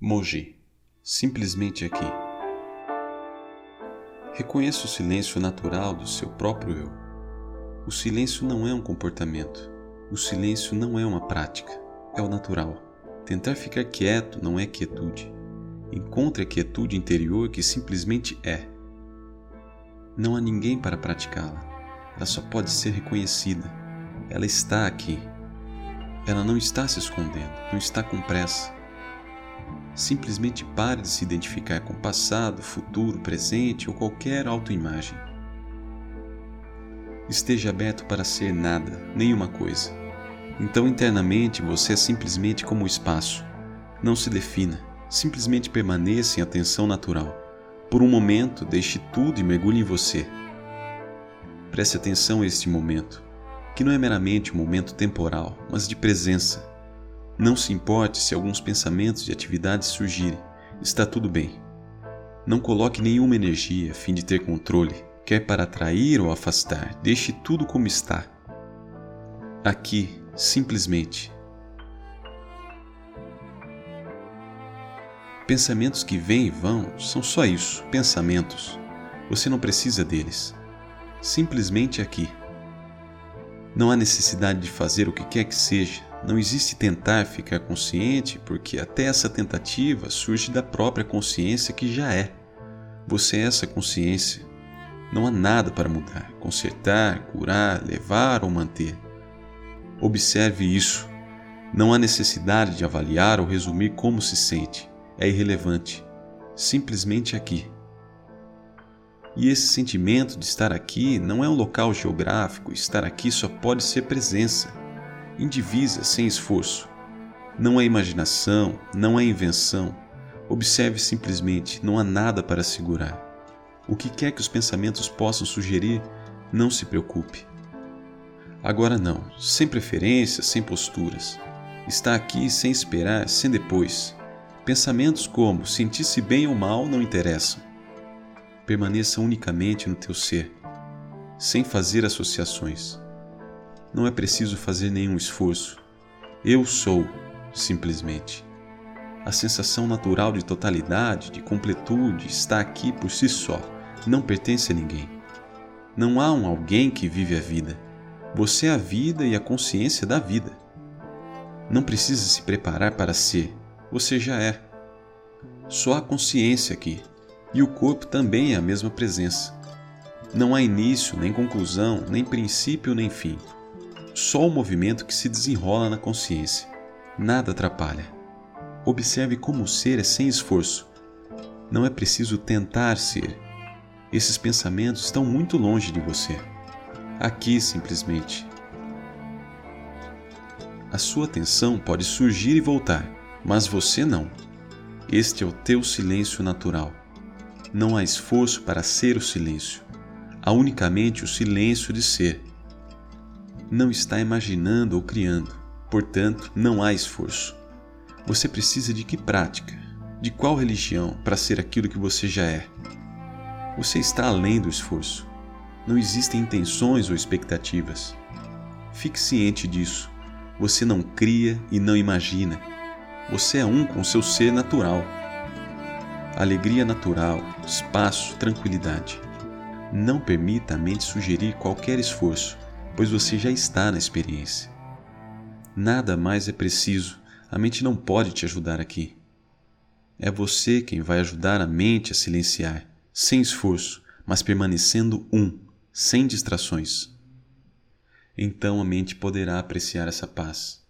Moji, simplesmente aqui. Reconheça o silêncio natural do seu próprio eu. O silêncio não é um comportamento. O silêncio não é uma prática. É o natural. Tentar ficar quieto não é quietude. Encontre a quietude interior que simplesmente é. Não há ninguém para praticá-la. Ela só pode ser reconhecida. Ela está aqui. Ela não está se escondendo, não está com pressa Simplesmente pare de se identificar com passado, futuro, presente ou qualquer autoimagem. Esteja aberto para ser nada, nenhuma coisa. Então internamente você é simplesmente como o espaço. Não se defina, simplesmente permaneça em atenção natural. Por um momento, deixe tudo e mergulhe em você. Preste atenção a este momento, que não é meramente um momento temporal, mas de presença, não se importe se alguns pensamentos e atividades surgirem, está tudo bem. Não coloque nenhuma energia a fim de ter controle, quer para atrair ou afastar, deixe tudo como está. Aqui, simplesmente. Pensamentos que vêm e vão são só isso, pensamentos. Você não precisa deles. Simplesmente aqui. Não há necessidade de fazer o que quer que seja, não existe tentar ficar consciente, porque até essa tentativa surge da própria consciência que já é. Você é essa consciência. Não há nada para mudar, consertar, curar, levar ou manter. Observe isso. Não há necessidade de avaliar ou resumir como se sente. É irrelevante. Simplesmente aqui. E esse sentimento de estar aqui não é um local geográfico, estar aqui só pode ser presença indivisa, sem esforço. Não é imaginação, não é invenção. Observe simplesmente, não há nada para segurar. O que quer que os pensamentos possam sugerir, não se preocupe. Agora não, sem preferências, sem posturas. Está aqui sem esperar, sem depois. Pensamentos como sentir-se bem ou mal não interessam. Permaneça unicamente no teu ser, sem fazer associações. Não é preciso fazer nenhum esforço. Eu sou, simplesmente. A sensação natural de totalidade, de completude, está aqui por si só, não pertence a ninguém. Não há um alguém que vive a vida. Você é a vida e a consciência da vida. Não precisa se preparar para ser, você já é. Só há consciência aqui, e o corpo também é a mesma presença. Não há início, nem conclusão, nem princípio, nem fim só o movimento que se desenrola na consciência. Nada atrapalha. Observe como o ser é sem esforço. Não é preciso tentar ser. Esses pensamentos estão muito longe de você. Aqui, simplesmente. A sua atenção pode surgir e voltar, mas você não. Este é o teu silêncio natural. Não há esforço para ser o silêncio. Há unicamente o silêncio de ser não está imaginando ou criando, portanto, não há esforço. Você precisa de que prática? De qual religião para ser aquilo que você já é? Você está além do esforço. Não existem intenções ou expectativas. Fique ciente disso. Você não cria e não imagina. Você é um com seu ser natural. Alegria natural, espaço, tranquilidade. Não permita a mente sugerir qualquer esforço pois você já está na experiência. Nada mais é preciso, a mente não pode te ajudar aqui. É você quem vai ajudar a mente a silenciar, sem esforço, mas permanecendo um, sem distrações. Então a mente poderá apreciar essa paz.